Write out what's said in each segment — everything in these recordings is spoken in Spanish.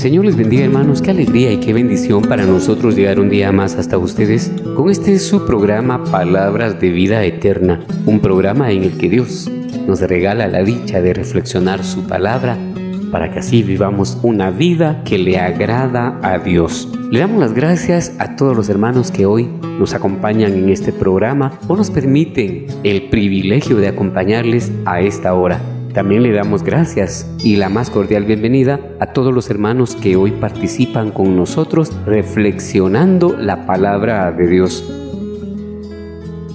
Señor les bendiga hermanos, qué alegría y qué bendición para nosotros llegar un día más hasta ustedes con este su programa Palabras de Vida Eterna, un programa en el que Dios nos regala la dicha de reflexionar su palabra para que así vivamos una vida que le agrada a Dios. Le damos las gracias a todos los hermanos que hoy nos acompañan en este programa o nos permiten el privilegio de acompañarles a esta hora. También le damos gracias y la más cordial bienvenida a todos los hermanos que hoy participan con nosotros reflexionando la palabra de Dios.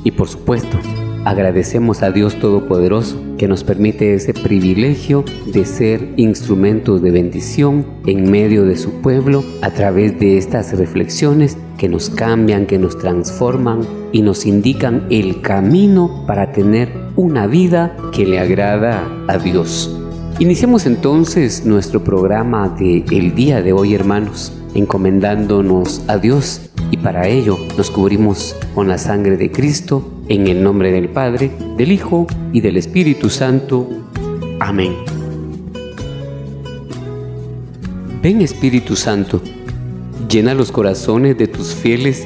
Y por supuesto, agradecemos a Dios Todopoderoso que nos permite ese privilegio de ser instrumentos de bendición en medio de su pueblo a través de estas reflexiones que nos cambian, que nos transforman y nos indican el camino para tener una vida que le agrada a Dios. Iniciemos entonces nuestro programa de el día de hoy, hermanos, encomendándonos a Dios y para ello nos cubrimos con la sangre de Cristo en el nombre del Padre, del Hijo y del Espíritu Santo. Amén. Ven Espíritu Santo, llena los corazones de tus fieles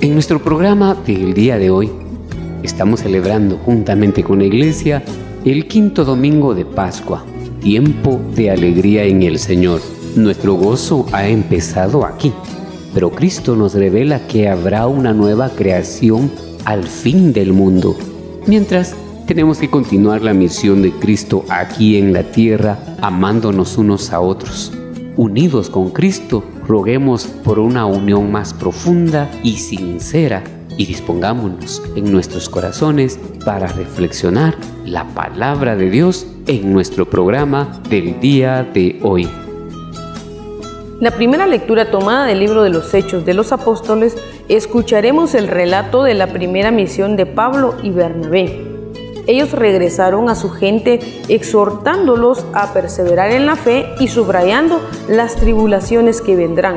En nuestro programa del día de hoy, Estamos celebrando juntamente con la iglesia el quinto domingo de Pascua, tiempo de alegría en el Señor. Nuestro gozo ha empezado aquí, pero Cristo nos revela que habrá una nueva creación al fin del mundo. Mientras, tenemos que continuar la misión de Cristo aquí en la tierra, amándonos unos a otros. Unidos con Cristo, roguemos por una unión más profunda y sincera y dispongámonos en nuestros corazones para reflexionar la palabra de Dios en nuestro programa del día de hoy. La primera lectura tomada del libro de los Hechos de los Apóstoles, escucharemos el relato de la primera misión de Pablo y Bernabé. Ellos regresaron a su gente exhortándolos a perseverar en la fe y subrayando las tribulaciones que vendrán,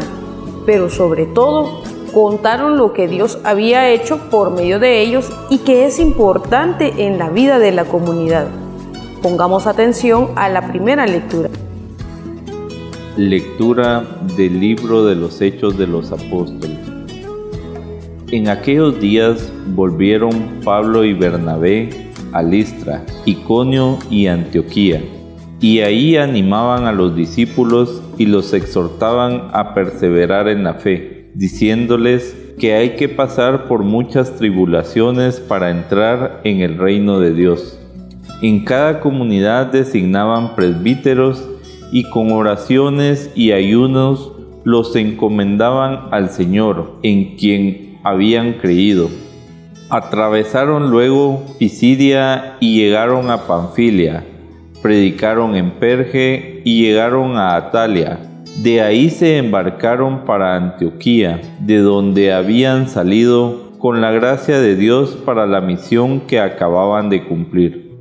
pero sobre todo contaron lo que Dios había hecho por medio de ellos y que es importante en la vida de la comunidad. Pongamos atención a la primera lectura. Lectura del libro de los Hechos de los Apóstoles. En aquellos días volvieron Pablo y Bernabé a Listra, Iconio y Antioquía, y ahí animaban a los discípulos y los exhortaban a perseverar en la fe diciéndoles que hay que pasar por muchas tribulaciones para entrar en el reino de Dios. En cada comunidad designaban presbíteros y con oraciones y ayunos los encomendaban al Señor, en quien habían creído. Atravesaron luego Pisidia y llegaron a Panfilia, predicaron en Perge y llegaron a Atalia de ahí se embarcaron para Antioquía, de donde habían salido con la gracia de Dios para la misión que acababan de cumplir.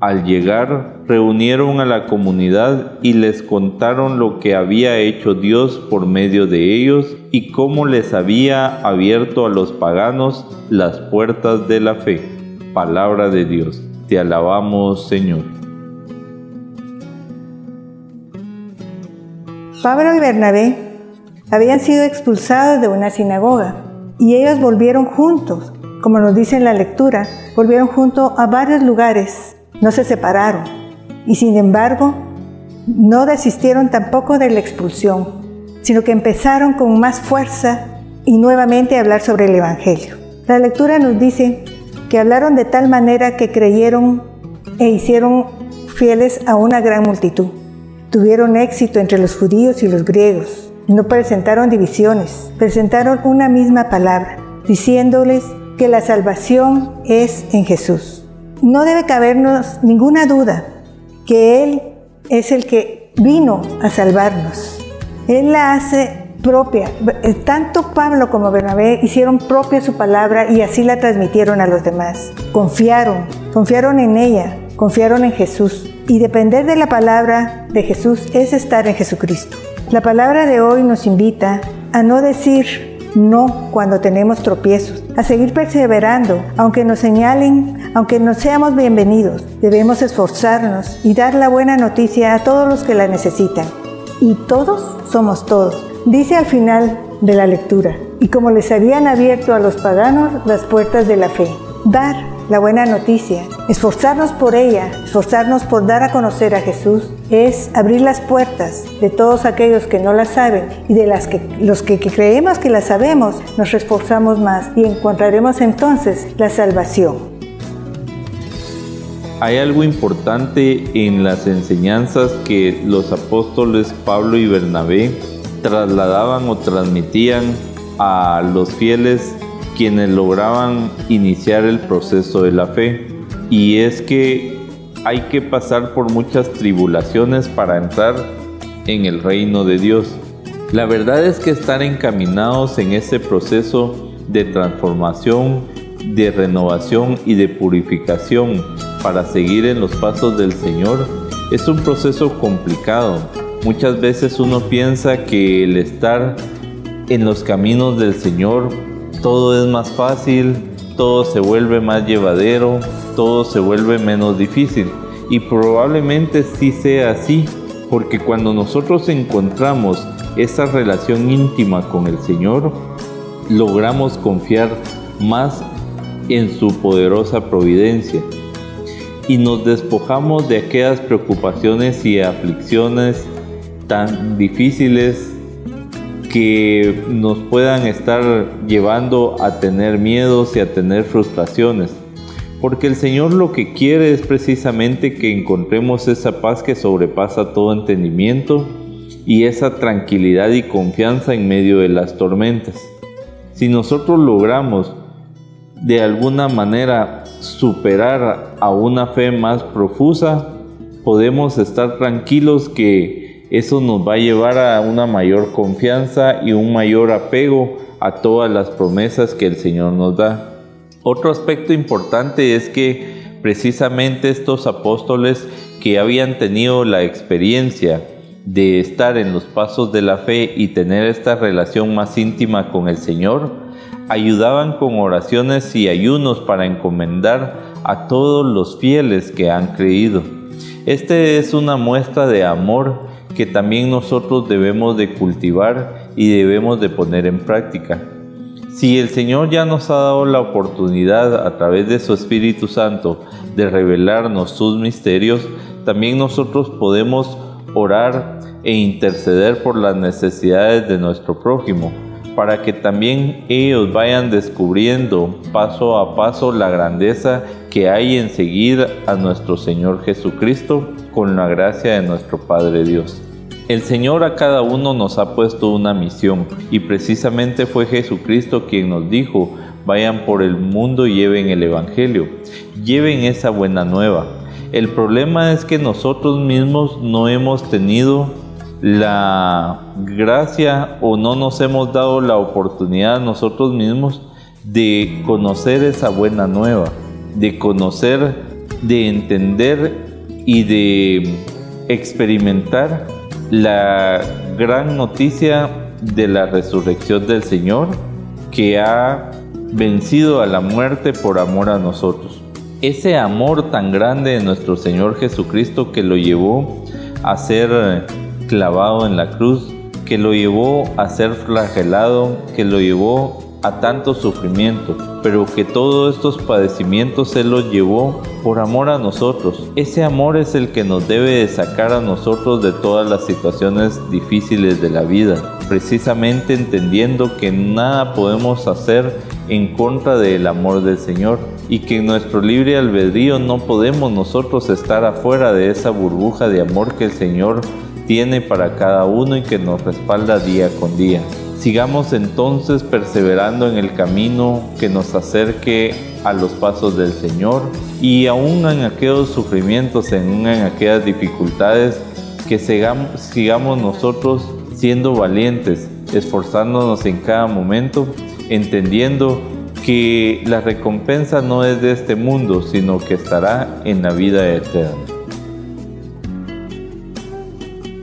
Al llegar, reunieron a la comunidad y les contaron lo que había hecho Dios por medio de ellos y cómo les había abierto a los paganos las puertas de la fe. Palabra de Dios. Te alabamos, Señor. Pablo y Bernabé habían sido expulsados de una sinagoga y ellos volvieron juntos, como nos dice en la lectura, volvieron juntos a varios lugares, no se separaron y sin embargo no desistieron tampoco de la expulsión, sino que empezaron con más fuerza y nuevamente a hablar sobre el Evangelio. La lectura nos dice que hablaron de tal manera que creyeron e hicieron fieles a una gran multitud. Tuvieron éxito entre los judíos y los griegos. No presentaron divisiones, presentaron una misma palabra, diciéndoles que la salvación es en Jesús. No debe cabernos ninguna duda que Él es el que vino a salvarnos. Él la hace propia. Tanto Pablo como Bernabé hicieron propia su palabra y así la transmitieron a los demás. Confiaron, confiaron en ella, confiaron en Jesús. Y depender de la palabra de Jesús es estar en Jesucristo. La palabra de hoy nos invita a no decir no cuando tenemos tropiezos, a seguir perseverando, aunque nos señalen, aunque no seamos bienvenidos. Debemos esforzarnos y dar la buena noticia a todos los que la necesitan. Y todos somos todos. Dice al final de la lectura, y como les habían abierto a los paganos las puertas de la fe, dar la buena noticia, esforzarnos por ella, esforzarnos por dar a conocer a Jesús, es abrir las puertas de todos aquellos que no la saben y de las que los que, que creemos que la sabemos, nos esforzamos más y encontraremos entonces la salvación. Hay algo importante en las enseñanzas que los apóstoles Pablo y Bernabé trasladaban o transmitían a los fieles quienes lograban iniciar el proceso de la fe. Y es que hay que pasar por muchas tribulaciones para entrar en el reino de Dios. La verdad es que estar encaminados en ese proceso de transformación, de renovación y de purificación para seguir en los pasos del Señor es un proceso complicado Muchas veces uno piensa que el estar en los caminos del Señor, todo es más fácil, todo se vuelve más llevadero, todo se vuelve menos difícil. Y probablemente sí sea así, porque cuando nosotros encontramos esa relación íntima con el Señor, logramos confiar más en su poderosa providencia y nos despojamos de aquellas preocupaciones y aflicciones tan difíciles que nos puedan estar llevando a tener miedos y a tener frustraciones. Porque el Señor lo que quiere es precisamente que encontremos esa paz que sobrepasa todo entendimiento y esa tranquilidad y confianza en medio de las tormentas. Si nosotros logramos de alguna manera superar a una fe más profusa, podemos estar tranquilos que eso nos va a llevar a una mayor confianza y un mayor apego a todas las promesas que el Señor nos da. Otro aspecto importante es que precisamente estos apóstoles que habían tenido la experiencia de estar en los pasos de la fe y tener esta relación más íntima con el Señor, ayudaban con oraciones y ayunos para encomendar a todos los fieles que han creído. Este es una muestra de amor que también nosotros debemos de cultivar y debemos de poner en práctica. Si el Señor ya nos ha dado la oportunidad a través de su Espíritu Santo de revelarnos sus misterios, también nosotros podemos orar e interceder por las necesidades de nuestro prójimo, para que también ellos vayan descubriendo paso a paso la grandeza que hay en seguir a nuestro Señor Jesucristo con la gracia de nuestro Padre Dios. El Señor a cada uno nos ha puesto una misión y precisamente fue Jesucristo quien nos dijo, vayan por el mundo y lleven el Evangelio, lleven esa buena nueva. El problema es que nosotros mismos no hemos tenido la gracia o no nos hemos dado la oportunidad nosotros mismos de conocer esa buena nueva, de conocer, de entender y de experimentar la gran noticia de la resurrección del Señor que ha vencido a la muerte por amor a nosotros. ese amor tan grande de nuestro Señor Jesucristo que lo llevó a ser clavado en la cruz, que lo llevó a ser flagelado, que lo llevó a tanto sufrimiento, pero que todos estos padecimientos Él los llevó por amor a nosotros. Ese amor es el que nos debe de sacar a nosotros de todas las situaciones difíciles de la vida, precisamente entendiendo que nada podemos hacer en contra del amor del Señor y que en nuestro libre albedrío no podemos nosotros estar afuera de esa burbuja de amor que el Señor tiene para cada uno y que nos respalda día con día. Sigamos entonces perseverando en el camino que nos acerque a los pasos del Señor y aún en aquellos sufrimientos, en aquellas dificultades, que sigamos nosotros siendo valientes, esforzándonos en cada momento, entendiendo que la recompensa no es de este mundo, sino que estará en la vida eterna.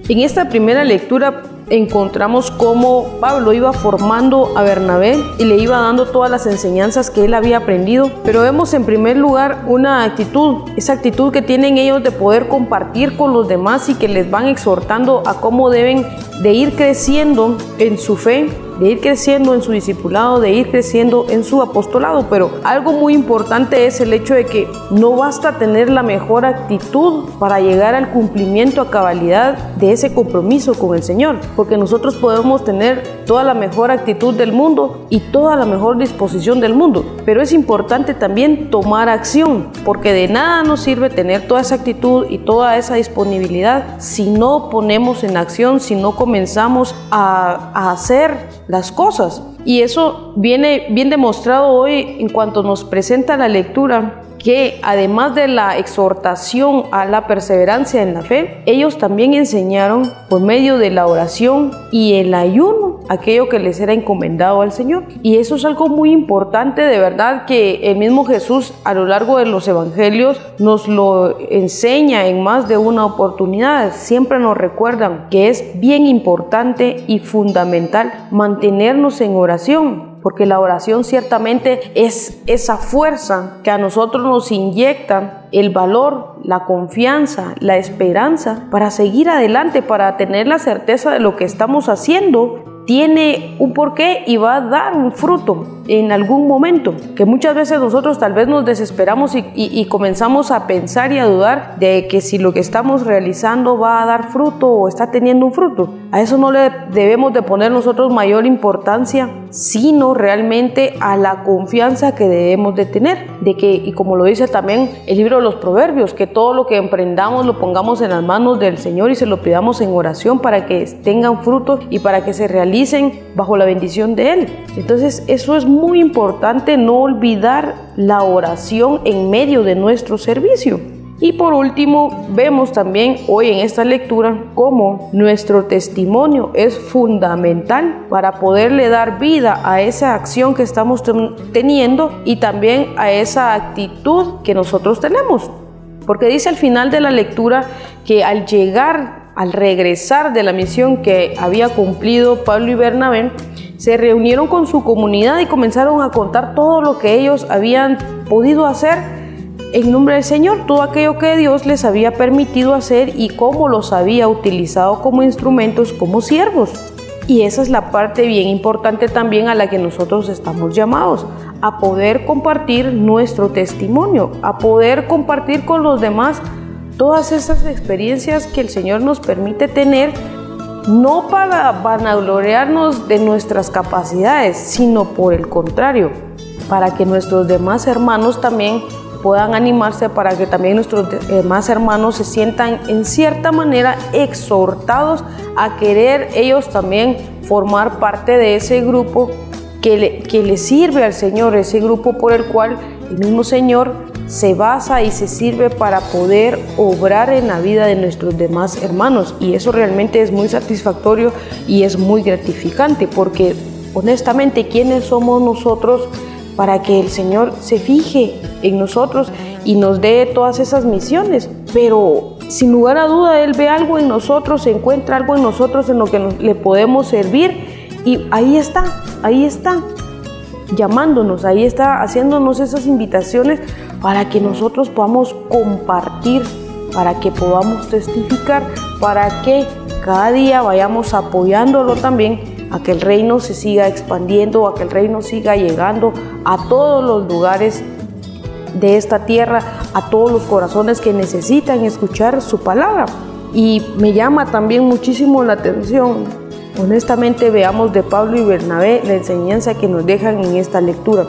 En esta primera lectura encontramos cómo Pablo iba formando a Bernabé y le iba dando todas las enseñanzas que él había aprendido, pero vemos en primer lugar una actitud, esa actitud que tienen ellos de poder compartir con los demás y que les van exhortando a cómo deben de ir creciendo en su fe de ir creciendo en su discipulado, de ir creciendo en su apostolado. Pero algo muy importante es el hecho de que no basta tener la mejor actitud para llegar al cumplimiento a cabalidad de ese compromiso con el Señor, porque nosotros podemos tener toda la mejor actitud del mundo y toda la mejor disposición del mundo, pero es importante también tomar acción, porque de nada nos sirve tener toda esa actitud y toda esa disponibilidad si no ponemos en acción, si no comenzamos a, a hacer las cosas. Y eso viene bien demostrado hoy en cuanto nos presenta la lectura que además de la exhortación a la perseverancia en la fe, ellos también enseñaron por medio de la oración y el ayuno aquello que les era encomendado al Señor. Y eso es algo muy importante, de verdad, que el mismo Jesús a lo largo de los evangelios nos lo enseña en más de una oportunidad. Siempre nos recuerdan que es bien importante y fundamental mantenernos en oración porque la oración ciertamente es esa fuerza que a nosotros nos inyecta el valor, la confianza, la esperanza para seguir adelante, para tener la certeza de lo que estamos haciendo tiene un porqué y va a dar un fruto en algún momento, que muchas veces nosotros tal vez nos desesperamos y, comenzamos a pensar y a dudar de que si lo que estamos realizando va a dar fruto o está teniendo un fruto. A eso no le debemos de poner nosotros mayor importancia, sino realmente a la confianza que debemos de tener, de que, y como lo dice también el libro de los Proverbios, que todo lo que emprendamos lo pongamos en las manos del Señor y se lo pidamos en oración para que tengan fruto y para que se realicen bajo la bendición de Él. Entonces eso es muy importante, no olvidar la oración en medio de nuestro servicio. Y por último, vemos también hoy en esta lectura cómo nuestro testimonio es fundamental para poderle dar vida a esa acción que estamos teniendo y también a esa actitud que nosotros tenemos. Porque dice al final de la lectura que al llegar, al regresar de la misión que había cumplido Pablo y Bernabé, se reunieron con su comunidad y comenzaron a contar todo lo que ellos habían podido hacer en nombre del Señor todo aquello que Dios les había permitido hacer y cómo los había utilizado como instrumentos, como siervos. Y esa es la parte bien importante también a la que nosotros estamos llamados, a poder compartir nuestro testimonio, a poder compartir con los demás todas esas experiencias que el Señor nos permite tener, no para vanagloriarnos de nuestras capacidades, sino por el contrario, para que nuestros demás hermanos también puedan animarse para que también nuestros demás hermanos se sientan en cierta manera exhortados a querer ellos también formar parte de ese grupo que le, que sirve al Señor, ese grupo por el cual el mismo Señor se basa y se sirve para poder obrar en la vida de nuestros demás hermanos. Y eso realmente es muy satisfactorio y es muy gratificante porque honestamente, ¿quiénes somos nosotros? Para que el Señor se fije en nosotros y nos dé todas esas misiones. Pero sin lugar a duda, Él ve algo en nosotros, se encuentra algo en nosotros en lo que le podemos servir y ahí está, ahí está. llamándonos, ahí está haciéndonos esas invitaciones para que nosotros podamos compartir, para que podamos testificar, para que cada día vayamos apoyándolo también a que el reino se siga expandiendo, a que el reino siga llegando a todos los lugares de esta tierra, a todos los corazones que necesitan escuchar su palabra. Y me llama también muchísimo la atención, honestamente veamos de Pablo y Bernabé la enseñanza que nos dejan en esta lectura.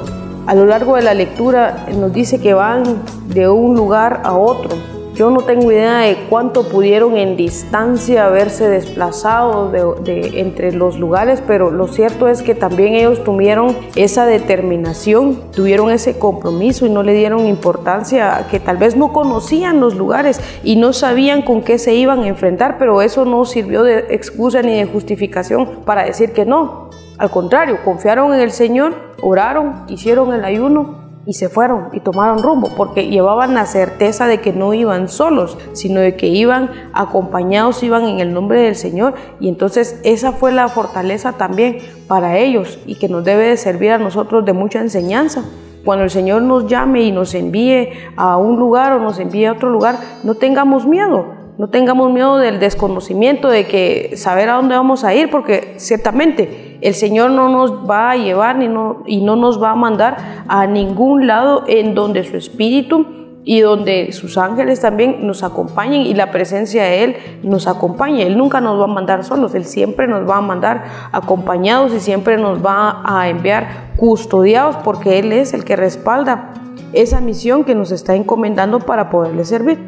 A lo largo de la lectura nos dice que van de un lugar a otro, yo no tengo idea de cuánto pudieron en distancia haberse desplazado de, entre los lugares, pero lo cierto es que también ellos tuvieron esa determinación, tuvieron ese compromiso y no le dieron importancia que tal vez no conocían los lugares y no sabían con qué se iban a enfrentar, pero eso no sirvió de excusa ni de justificación para decir que no. Al contrario, confiaron en el Señor, oraron, hicieron el ayuno y se fueron y tomaron rumbo porque llevaban la certeza de que no iban solos, sino de que iban acompañados, iban en el nombre del Señor y entonces esa fue la fortaleza también para ellos y que nos debe de servir a nosotros de mucha enseñanza. Cuando el Señor nos llame y nos envíe a un lugar o nos envíe a otro lugar, no tengamos miedo, no tengamos miedo del desconocimiento, de que saber a dónde vamos a ir, porque ciertamente el Señor no nos va a llevar ni no, y no nos va a mandar a ningún lado en donde su espíritu y donde sus ángeles también nos acompañen y la presencia de Él nos acompañe. Él nunca nos va a mandar solos, Él siempre nos va a mandar acompañados y siempre nos va a enviar custodiados porque Él es el que respalda esa misión que nos está encomendando para poderle servir.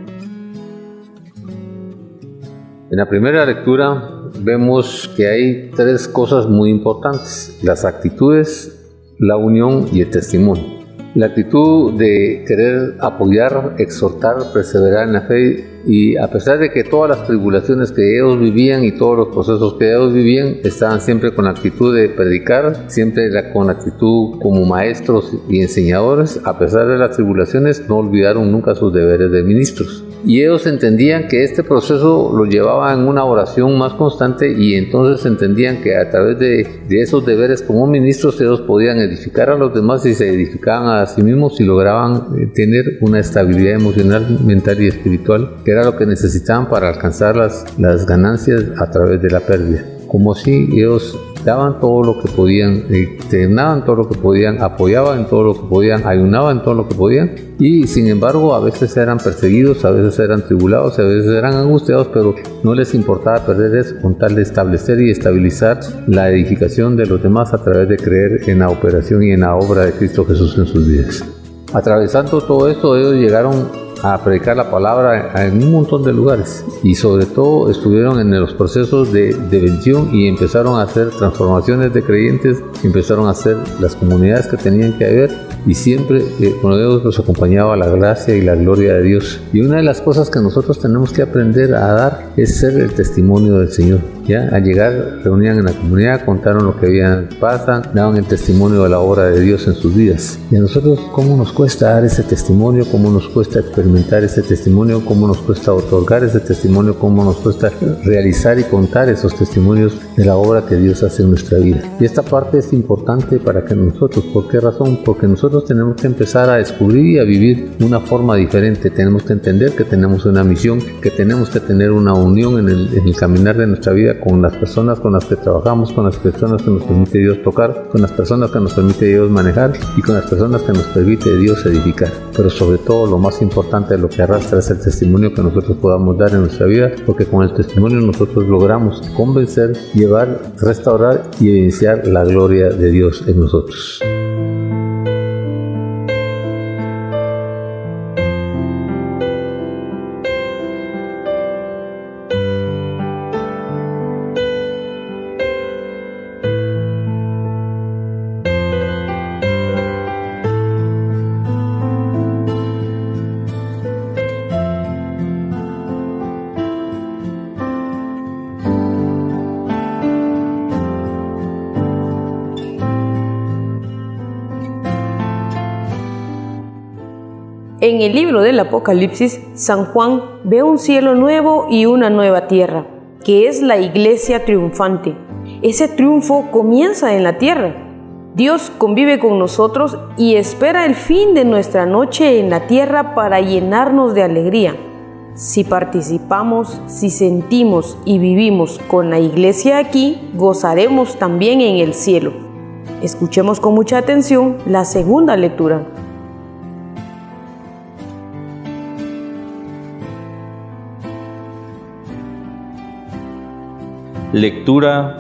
En la primera lectura vemos que hay tres cosas muy importantes, las actitudes, la unión y el testimonio. La actitud de querer apoyar, exhortar, perseverar en la fe y a pesar de que todas las tribulaciones que ellos vivían y todos los procesos que ellos vivían estaban siempre con la actitud de predicar, siempre con la actitud como maestros y enseñadores, a pesar de las tribulaciones no olvidaron nunca sus deberes de ministros y ellos entendían que este proceso lo llevaba en una oración más constante y entonces entendían que a través de, esos deberes como ministros ellos podían edificar a los demás y se edificaban a sí mismos y lograban eh, tener una estabilidad emocional, mental y espiritual que era lo que necesitaban para alcanzar las, las ganancias a través de la pérdida. Como si ellos daban todo lo que podían, externaban todo lo que podían, apoyaban todo lo que podían, ayunaban todo lo que podían y sin embargo a veces eran perseguidos, a veces eran tribulados, a veces eran angustiados, pero no les importaba perder eso con tal de establecer y estabilizar la edificación de los demás a través de creer en la operación y en la obra de Cristo Jesús en sus vidas. Atravesando todo esto, ellos llegaron a predicar la palabra en un montón de lugares y sobre todo estuvieron en los procesos de, de y empezaron a hacer transformaciones de creyentes, empezaron a hacer las comunidades que tenían que haber y siempre eh, con ellos los acompañaba la gracia y la gloria de Dios. Y una de las cosas que nosotros tenemos que aprender a dar es ser el testimonio del Señor. ¿Ya? Al llegar, reunían en la comunidad, contaron lo que habían pasado, daban el testimonio de la obra de Dios en sus vidas. Y a nosotros, ¿cómo nos cuesta dar ese testimonio? ¿Cómo nos cuesta experimentar ese testimonio? ¿Cómo nos cuesta otorgar ese testimonio? ¿Cómo nos cuesta realizar y contar esos testimonios de la obra que Dios hace en nuestra vida? Y esta parte es importante para que nosotros, ¿por qué razón? Porque nosotros tenemos que empezar a descubrir y a vivir una forma diferente. Tenemos que entender que tenemos una misión, que tenemos que tener una unión en el, caminar de nuestra vida con las personas con las que trabajamos, con las personas que nos permite Dios tocar, con las personas que nos permite Dios manejar y con las personas que nos permite Dios edificar. Pero sobre todo lo más importante de lo que arrastra es el testimonio que nosotros podamos dar en nuestra vida, porque con el testimonio nosotros logramos convencer, llevar, restaurar y evidenciar la gloria de Dios en nosotros. Apocalipsis, San Juan ve un cielo nuevo y una nueva tierra, que es la iglesia triunfante. Ese triunfo comienza en la tierra. Dios convive con nosotros y espera el fin de nuestra noche en la tierra para llenarnos de alegría. Si participamos, si sentimos y vivimos con la iglesia aquí, gozaremos también en el cielo. Escuchemos con mucha atención la segunda lectura. Lectura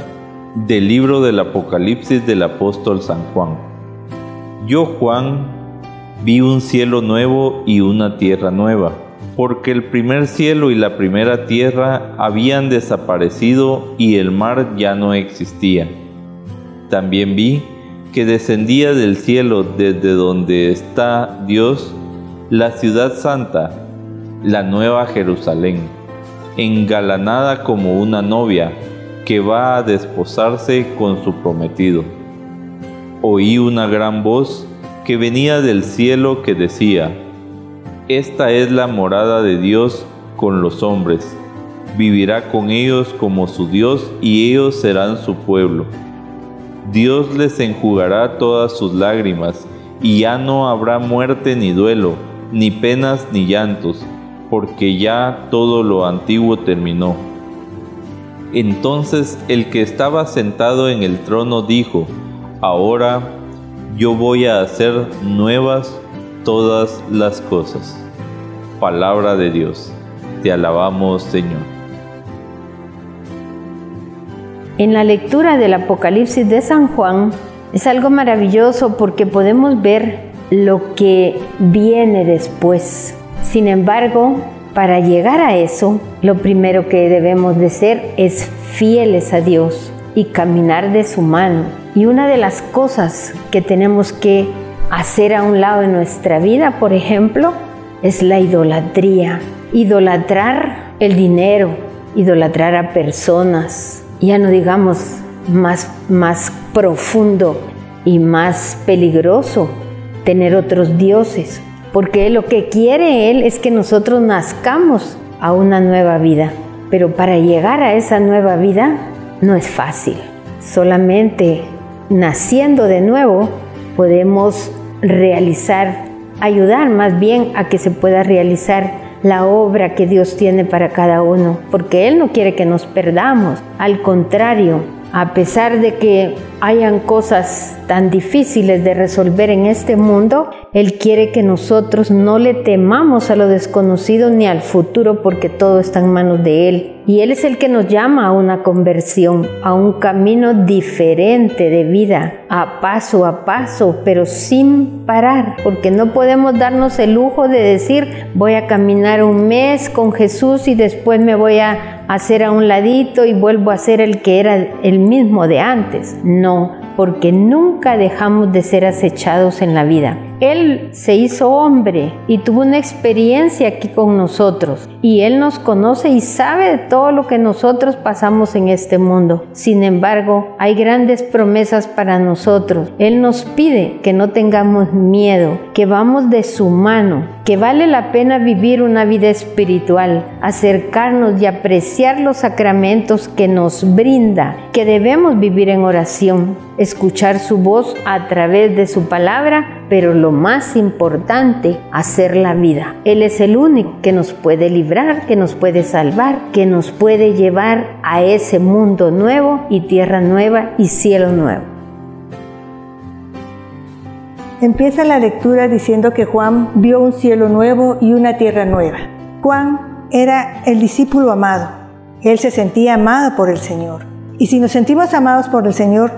del libro del Apocalipsis del apóstol San Juan. Yo, Juan, vi un cielo nuevo y una tierra nueva, porque el primer cielo y la primera tierra habían desaparecido y el mar ya no existía. También vi que descendía del cielo desde donde está Dios la ciudad santa, la nueva Jerusalén, engalanada como una novia que va a desposarse con su prometido. Oí una gran voz que venía del cielo que decía, Esta es la morada de Dios con los hombres, vivirá con ellos como su Dios y ellos serán su pueblo. Dios les enjugará todas sus lágrimas, y ya no habrá muerte ni duelo, ni penas ni llantos, porque ya todo lo antiguo terminó entonces el que estaba sentado en el trono dijo, ahora yo voy a hacer nuevas todas las cosas. Palabra de Dios, te alabamos Señor. En la lectura del Apocalipsis de San Juan es algo maravilloso porque podemos ver lo que viene después. Sin embargo, para llegar a eso, lo primero que debemos de ser es fieles a Dios y caminar de su mano. Y una de las cosas que tenemos que hacer a un lado de nuestra vida, por ejemplo, es la idolatría. Idolatrar el dinero, idolatrar a personas, ya no digamos más, más profundo y más peligroso, tener otros dioses, porque lo que quiere Él es que nosotros nazcamos a una nueva vida. Pero para llegar a esa nueva vida no es fácil. Solamente naciendo de nuevo podemos realizar, ayudar más bien a que se pueda realizar la obra que Dios tiene para cada uno, porque Él no quiere que nos perdamos, al contrario, a pesar de que hayan cosas tan difíciles de resolver en este mundo, Él quiere que nosotros no le temamos a lo desconocido ni al futuro porque todo está en manos de Él. Y Él es el que nos llama a una conversión, a un camino diferente de vida, a paso a paso, pero sin parar, porque no podemos darnos el lujo de decir voy a caminar un mes con Jesús y después me voy a hacer a un ladito y vuelvo a ser el que era el mismo de antes. No, porque nunca dejamos de ser acechados en la vida. Él se hizo hombre y tuvo una experiencia aquí con nosotros y Él nos conoce y sabe de todo lo que nosotros pasamos en este mundo. Sin embargo, hay grandes promesas para nosotros. Él nos pide que no tengamos miedo, que vamos de su mano, que vale la pena vivir una vida espiritual, acercarnos y apreciar los sacramentos que nos brinda, que debemos vivir en oración, escuchar su voz a través de su palabra pero lo más importante, hacer la vida. Él es el único que nos puede librar, que nos puede salvar, que nos puede llevar a ese mundo nuevo y tierra nueva y cielo nuevo. Empieza la lectura diciendo que Juan vio un cielo nuevo y una tierra nueva. Juan era el discípulo amado. Él se sentía amado por el Señor. Y si nos sentimos amados por el Señor,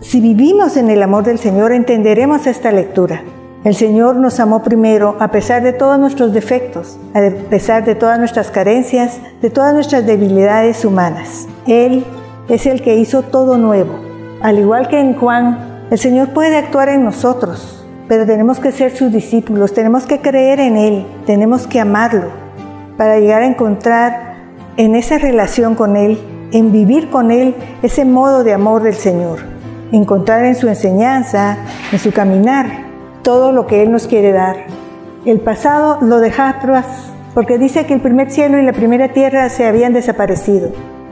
si vivimos en el amor del Señor, entenderemos esta lectura. El Señor nos amó primero a pesar de todos nuestros defectos, a pesar de todas nuestras carencias, de todas nuestras debilidades humanas. Él es el que hizo todo nuevo. Al igual que en Juan, el Señor puede actuar en nosotros, pero tenemos que ser sus discípulos, tenemos que creer en Él, tenemos que amarlo para llegar a encontrar en esa relación con Él, en vivir con Él, ese modo de amor del Señor encontrar en su enseñanza, en su caminar, todo lo que Él nos quiere dar. El pasado lo deja atrás, porque dice que el primer cielo y la primera tierra se habían desaparecido.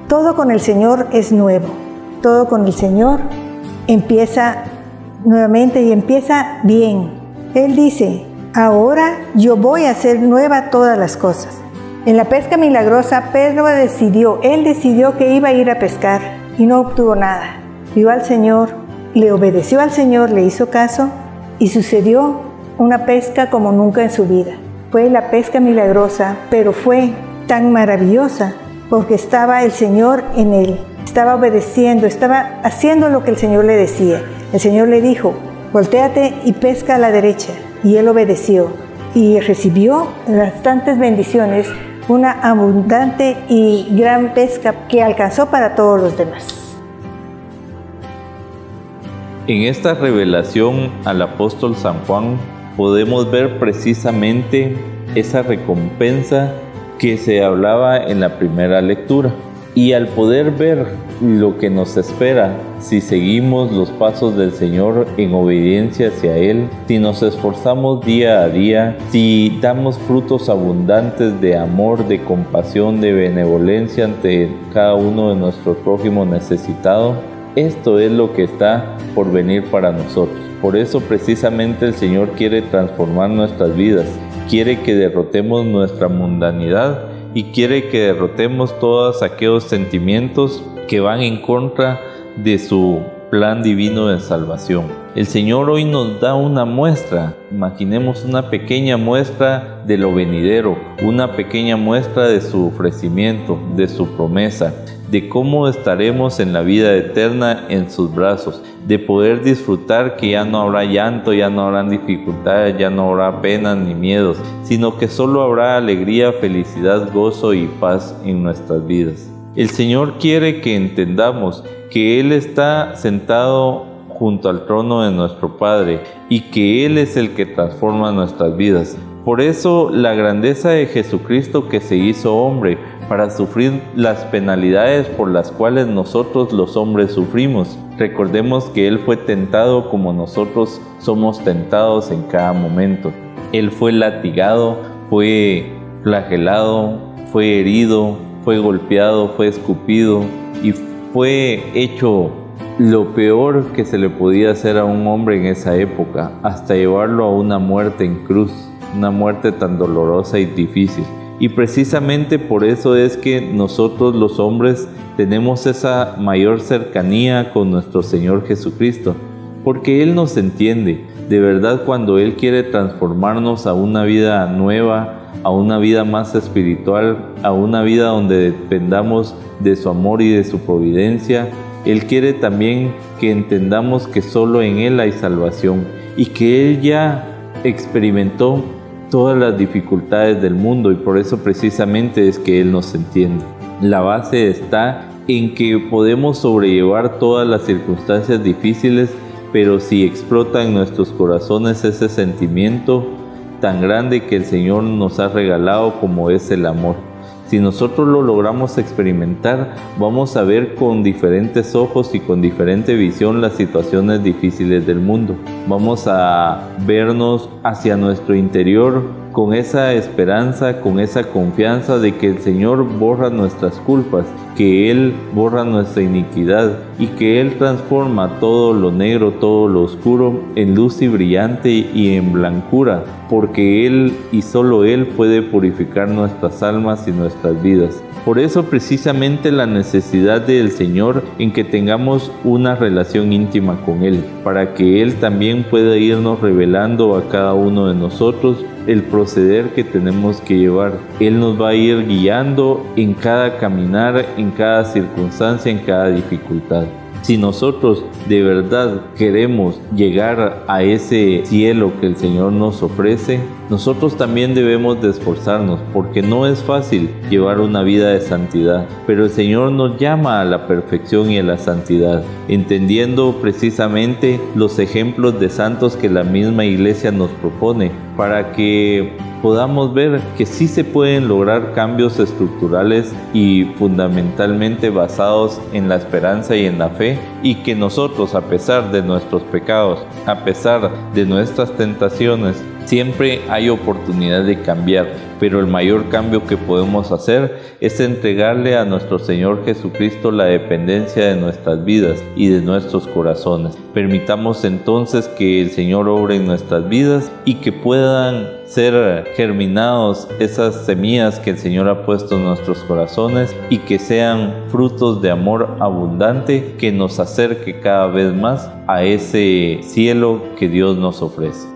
Todo con el Señor es nuevo, todo con el Señor empieza nuevamente y empieza bien. Él dice, ahora yo voy a hacer nueva todas las cosas. En la pesca milagrosa, Pedro decidió, él decidió que iba a ir a pescar y no obtuvo nada. Vio al Señor, le obedeció al Señor, le hizo caso y sucedió una pesca como nunca en su vida. Fue la pesca milagrosa, pero fue tan maravillosa porque estaba el Señor en él, estaba obedeciendo, estaba haciendo lo que el Señor le decía. El Señor le dijo, volteate y pesca a la derecha. Y él obedeció y recibió bastantes bendiciones, una abundante y gran pesca que alcanzó para todos los demás. En esta revelación al apóstol San Juan podemos ver precisamente esa recompensa que se hablaba en la primera lectura. Y al poder ver lo que nos espera si seguimos los pasos del Señor en obediencia hacia Él, si nos esforzamos día a día, si damos frutos abundantes de amor, de compasión, de benevolencia ante cada uno de nuestros prójimos necesitados, esto es lo que está por venir para nosotros. Por eso precisamente el Señor quiere transformar nuestras vidas, quiere que derrotemos nuestra mundanidad y quiere que derrotemos todos aquellos sentimientos que van en contra de su plan divino de salvación. El Señor hoy nos da una muestra, imaginemos una pequeña muestra de lo venidero, una pequeña muestra de su ofrecimiento, de su promesa, de cómo estaremos en la vida eterna en sus brazos, de poder disfrutar que ya no habrá llanto, ya no habrán dificultades, ya no habrá penas ni miedos, sino que solo habrá alegría, felicidad, gozo y paz en nuestras vidas. El Señor quiere que entendamos que Él está sentado junto al trono de nuestro Padre y que Él es el que transforma nuestras vidas. Por eso la grandeza de Jesucristo que se hizo hombre, para sufrir las penalidades por las cuales nosotros los hombres sufrimos. Recordemos que Él fue tentado como nosotros somos tentados en cada momento. Él fue latigado, fue flagelado, fue herido, fue golpeado, fue escupido y fue hecho lo peor que se le podía hacer a un hombre en esa época, hasta llevarlo a una muerte en cruz, una muerte tan dolorosa y difícil. Y precisamente por eso es que nosotros los hombres tenemos esa mayor cercanía con nuestro Señor Jesucristo, porque Él nos entiende. De verdad cuando Él quiere transformarnos a una vida nueva, a una vida más espiritual, a una vida donde dependamos de su amor y de su providencia, Él quiere también que entendamos que solo en Él hay salvación y que Él ya experimentó todas las dificultades del mundo y por eso precisamente es que Él nos entiende. La base está en que podemos sobrellevar todas las circunstancias difíciles, pero si explota en nuestros corazones ese sentimiento tan grande que el Señor nos ha regalado como es el amor. Si nosotros lo logramos experimentar, vamos a ver con diferentes ojos y con diferente visión las situaciones difíciles del mundo. Vamos a vernos hacia nuestro interior con esa esperanza, con esa confianza de que el Señor borra nuestras culpas, que Él borra nuestra iniquidad y que Él transforma todo lo negro, todo lo oscuro en luz y brillante y en blancura, porque Él y solo Él puede purificar nuestras almas y nuestras vidas. Por eso precisamente la necesidad del Señor en que tengamos una relación íntima con Él, para que Él también pueda irnos revelando a cada uno de nosotros el proceder que tenemos que llevar. Él nos va a ir guiando en cada caminar, en cada circunstancia, en cada dificultad. Si nosotros de verdad queremos llegar a ese cielo que el Señor nos ofrece, nosotros también debemos de esforzarnos porque no es fácil llevar una vida de santidad, pero el Señor nos llama a la perfección y a la santidad, entendiendo precisamente los ejemplos de santos que la misma iglesia nos propone para que podamos ver que sí se pueden lograr cambios estructurales y fundamentalmente basados en la esperanza y en la fe y que nosotros a pesar de nuestros pecados, a pesar de nuestras tentaciones, Siempre hay oportunidad de cambiar, pero el mayor cambio que podemos hacer es entregarle a nuestro Señor Jesucristo la dependencia de nuestras vidas y de nuestros corazones. Permitamos entonces que el Señor obre en nuestras vidas y que puedan ser germinados esas semillas que el Señor ha puesto en nuestros corazones y que sean frutos de amor abundante que nos acerque cada vez más a ese cielo que Dios nos ofrece.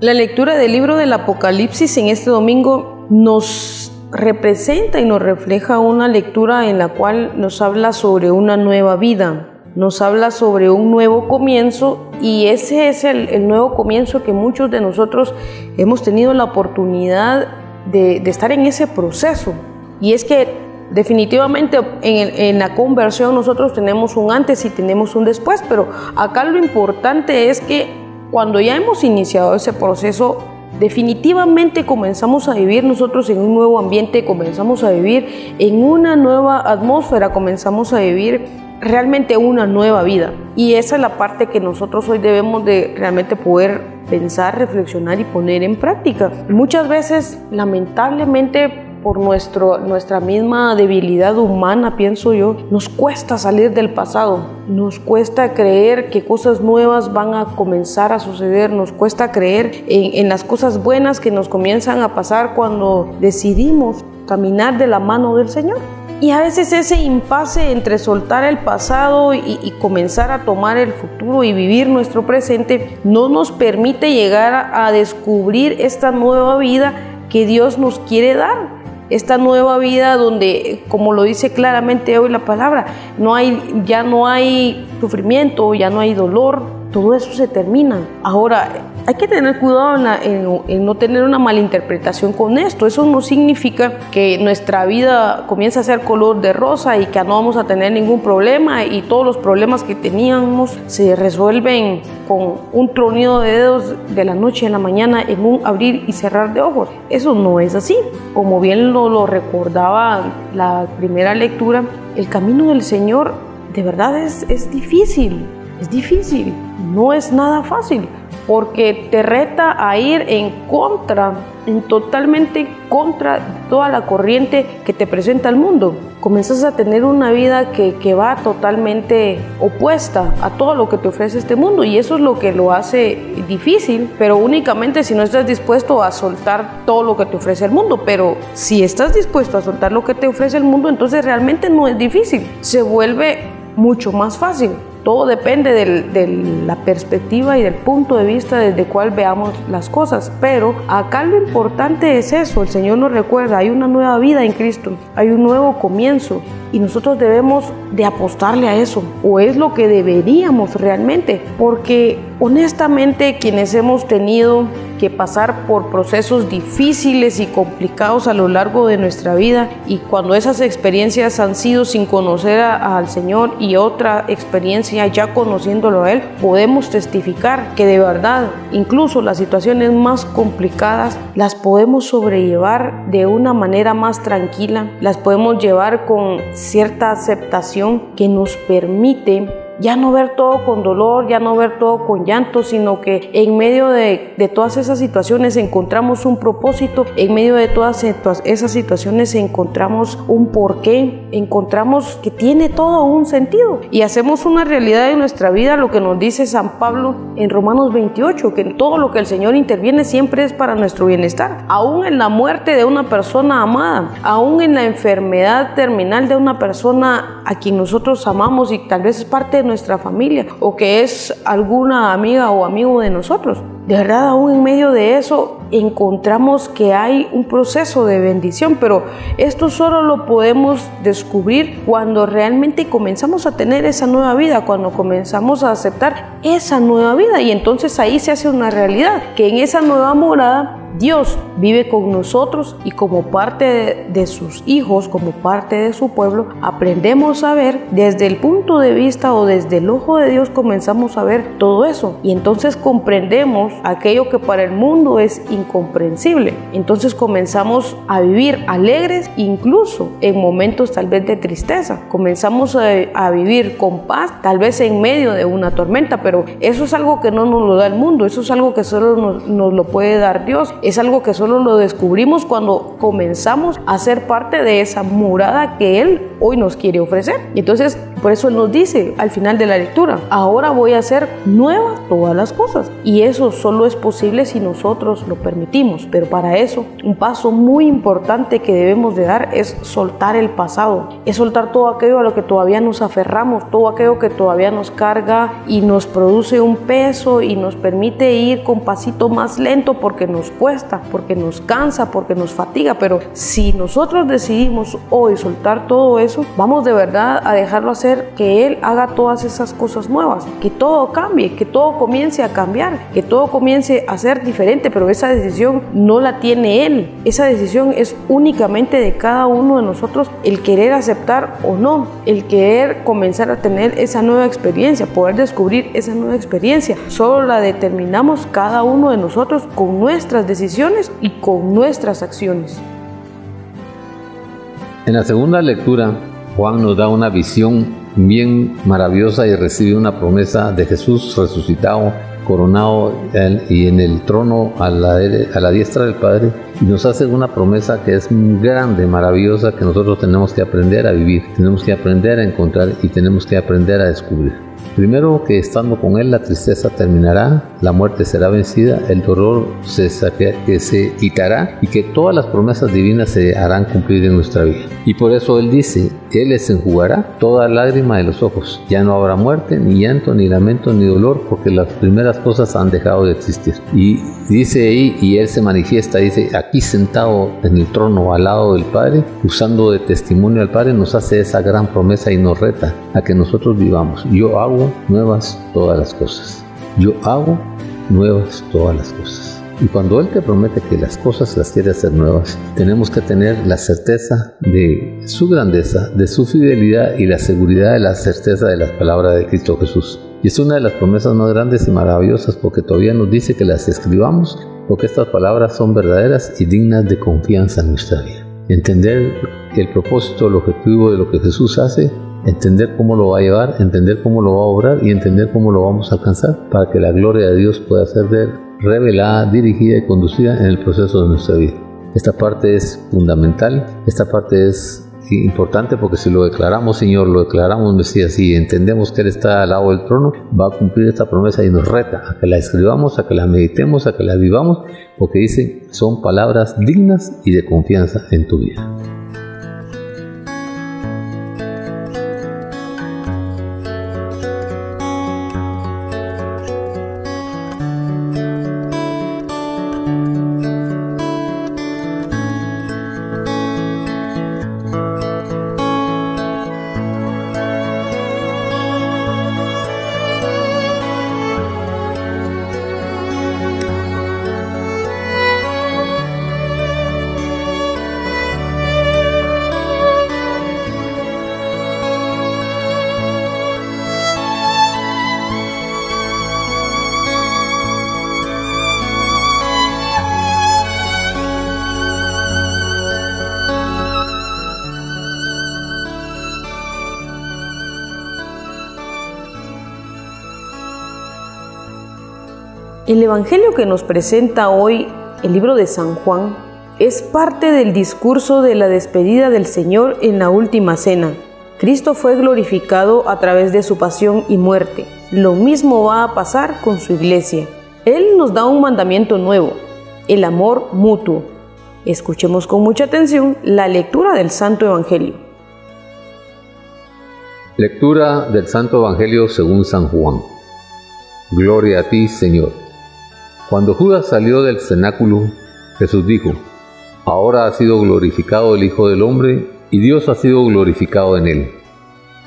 La lectura del libro del Apocalipsis en este domingo nos representa y nos refleja una lectura en la cual nos habla sobre una nueva vida, nos habla sobre un nuevo comienzo y ese es el, nuevo comienzo que muchos de nosotros hemos tenido la oportunidad de, estar en ese proceso. Y es que definitivamente en, en, la conversión nosotros tenemos un antes y tenemos un después, pero acá lo importante es que cuando ya hemos iniciado ese proceso, definitivamente comenzamos a vivir nosotros en un nuevo ambiente, comenzamos a vivir en una nueva atmósfera, comenzamos a vivir realmente una nueva vida. Y esa es la parte que nosotros hoy debemos de realmente poder pensar, reflexionar y poner en práctica. Muchas veces, lamentablemente, por nuestro, nuestra misma debilidad humana, pienso yo, nos cuesta salir del pasado, nos cuesta creer que cosas nuevas van a comenzar a suceder, nos cuesta creer en, en las cosas buenas que nos comienzan a pasar cuando decidimos caminar de la mano del Señor. Y a veces ese impasse entre soltar el pasado y, comenzar a tomar el futuro y vivir nuestro presente no nos permite llegar a, a descubrir esta nueva vida que Dios nos quiere dar esta nueva vida donde, como lo dice claramente hoy la palabra, no hay, ya no hay sufrimiento, ya no hay dolor, todo eso se termina. Ahora, hay que tener cuidado en, no tener una malinterpretación con esto. Eso no significa que nuestra vida comience a ser color de rosa y que no vamos a tener ningún problema y todos los problemas que teníamos se resuelven con un tronido de dedos de la noche a la mañana en un abrir y cerrar de ojos. Eso no es así. Como bien lo, lo recordaba la primera lectura, el camino del Señor de verdad es, es difícil es difícil, no es nada fácil, porque te reta a ir en contra, en totalmente contra toda la corriente que te presenta el mundo. Comienzas a tener una vida que, que, va totalmente opuesta a todo lo que te ofrece este mundo y eso es lo que lo hace difícil, pero únicamente si no estás dispuesto a soltar todo lo que te ofrece el mundo. Pero si estás dispuesto a soltar lo que te ofrece el mundo, entonces realmente no es difícil, se vuelve mucho más fácil. Todo depende de la perspectiva y del punto de vista desde cual veamos las cosas. Pero acá lo importante es eso, el Señor nos recuerda, hay una nueva vida en Cristo, hay un nuevo comienzo y nosotros debemos de apostarle a eso o es lo que deberíamos realmente porque honestamente quienes hemos tenido que pasar por procesos difíciles y complicados a lo largo de nuestra vida y cuando esas experiencias han sido sin conocer al Señor y otra experiencia ya conociéndolo a Él, podemos testificar que de verdad incluso las situaciones más complicadas las podemos sobrellevar de una manera más tranquila, las podemos llevar con cierta aceptación que nos permite ya no ver todo con dolor, ya no ver todo con llanto, sino que en medio de, de, todas esas situaciones encontramos un propósito, en medio de todas esas situaciones encontramos un porqué, encontramos que tiene todo un sentido. Y hacemos una realidad de nuestra vida, lo que nos dice San Pablo en Romanos 28, que en todo lo que el Señor interviene siempre es para nuestro bienestar, aún en la muerte de una persona amada, aún en la enfermedad terminal de una persona a quien nosotros amamos y tal vez es parte de nuestra familia o que es alguna amiga o amigo de nosotros. De verdad, aún en medio de eso encontramos que hay un proceso de bendición, pero esto solo lo podemos descubrir cuando realmente comenzamos a tener esa nueva vida, cuando comenzamos a aceptar esa nueva vida y entonces ahí se hace una realidad, que en esa nueva morada Dios vive con nosotros y como parte de, sus hijos, como parte de su pueblo, aprendemos a ver desde el punto de vista o desde el ojo de Dios comenzamos a ver todo eso y entonces comprendemos aquello que para el mundo es incomprensible. Entonces comenzamos a vivir alegres incluso en momentos tal vez de tristeza. Comenzamos a, vivir con paz tal vez en medio de una tormenta, pero eso es algo que no nos lo da el mundo, eso es algo que solo nos lo puede dar Dios, es algo que solo lo descubrimos cuando comenzamos a ser parte de esa morada que Él hoy nos quiere ofrecer. Entonces, por eso Él nos dice al final de la lectura, ahora voy a hacer nuevas todas las cosas. Y eso solo es posible si nosotros lo permitimos. Pero para eso, un paso muy importante que debemos de dar es soltar el pasado, es soltar todo aquello a lo que todavía nos aferramos, todo aquello que todavía nos carga y nos produce un peso y nos permite ir con pasito más lento porque nos cuesta, porque nos cansa, porque nos fatiga. Pero si nosotros decidimos hoy soltar todo eso, vamos de verdad a dejarlo hacer que Él haga todas esas cosas nuevas, que todo cambie, que todo comience a cambiar, que todo comience a ser diferente, pero esa decisión no la tiene Él. Esa decisión es únicamente de cada uno de nosotros el querer aceptar o no, el querer comenzar a tener esa nueva experiencia, poder descubrir esa nueva experiencia. Solo la determinamos cada uno de nosotros con nuestras decisiones y con nuestras acciones. En la segunda lectura, Juan nos da una visión bien maravillosa y recibe una promesa de Jesús resucitado, coronado y en el trono a la, a la diestra del Padre. Y nos hace una promesa que es grande, maravillosa, que nosotros tenemos que aprender a vivir, tenemos que aprender a encontrar y tenemos que aprender a descubrir. Primero que estando con Él la tristeza terminará, la muerte será vencida, el dolor se, que se quitará y que todas las promesas divinas se harán cumplir en nuestra vida. Y por eso Él dice, Él les enjugará toda lágrima de los ojos. Ya no habrá muerte, ni llanto, ni lamento, ni dolor, porque las primeras cosas han dejado de existir. Y dice ahí, y Él se manifiesta, dice, aquí sentado en el trono al lado del Padre, usando de testimonio al Padre, nos hace esa gran promesa y nos reta a que nosotros vivamos. Yo hago nuevas todas las cosas. Yo hago nuevas todas las cosas. Y cuando Él te promete que las cosas las quiere hacer nuevas, tenemos que tener la certeza de su grandeza, de su fidelidad y la seguridad de la certeza de las palabras de Cristo Jesús. Y es una de las promesas más grandes y maravillosas porque todavía nos dice que las escribamos porque estas palabras son verdaderas y dignas de confianza en nuestra vida. Entender el propósito, el objetivo de lo que Jesús hace entender cómo lo va a llevar, entender cómo lo va a obrar y entender cómo lo vamos a alcanzar para que la gloria de Dios pueda ser revelada, dirigida y conducida en el proceso de nuestra vida. Esta parte es fundamental, esta parte es importante porque si lo declaramos Señor, lo declaramos Mesías y entendemos que Él está al lado del trono, va a cumplir esta promesa y nos reta a que la escribamos, a que la meditemos, a que la vivamos, porque dice, son palabras dignas y de confianza en tu vida. Evangelio que nos presenta hoy el libro de San Juan es parte del discurso de la despedida del Señor en la última cena. Cristo fue glorificado a través de su pasión y muerte. Lo mismo va a pasar con su iglesia. Él nos da un mandamiento nuevo, el amor mutuo. Escuchemos con mucha atención la lectura del Santo Evangelio. Lectura del Santo Evangelio según San Juan. Gloria a ti, Señor. Cuando Judas salió del cenáculo, Jesús dijo, Ahora ha sido glorificado el Hijo del Hombre y Dios ha sido glorificado en él.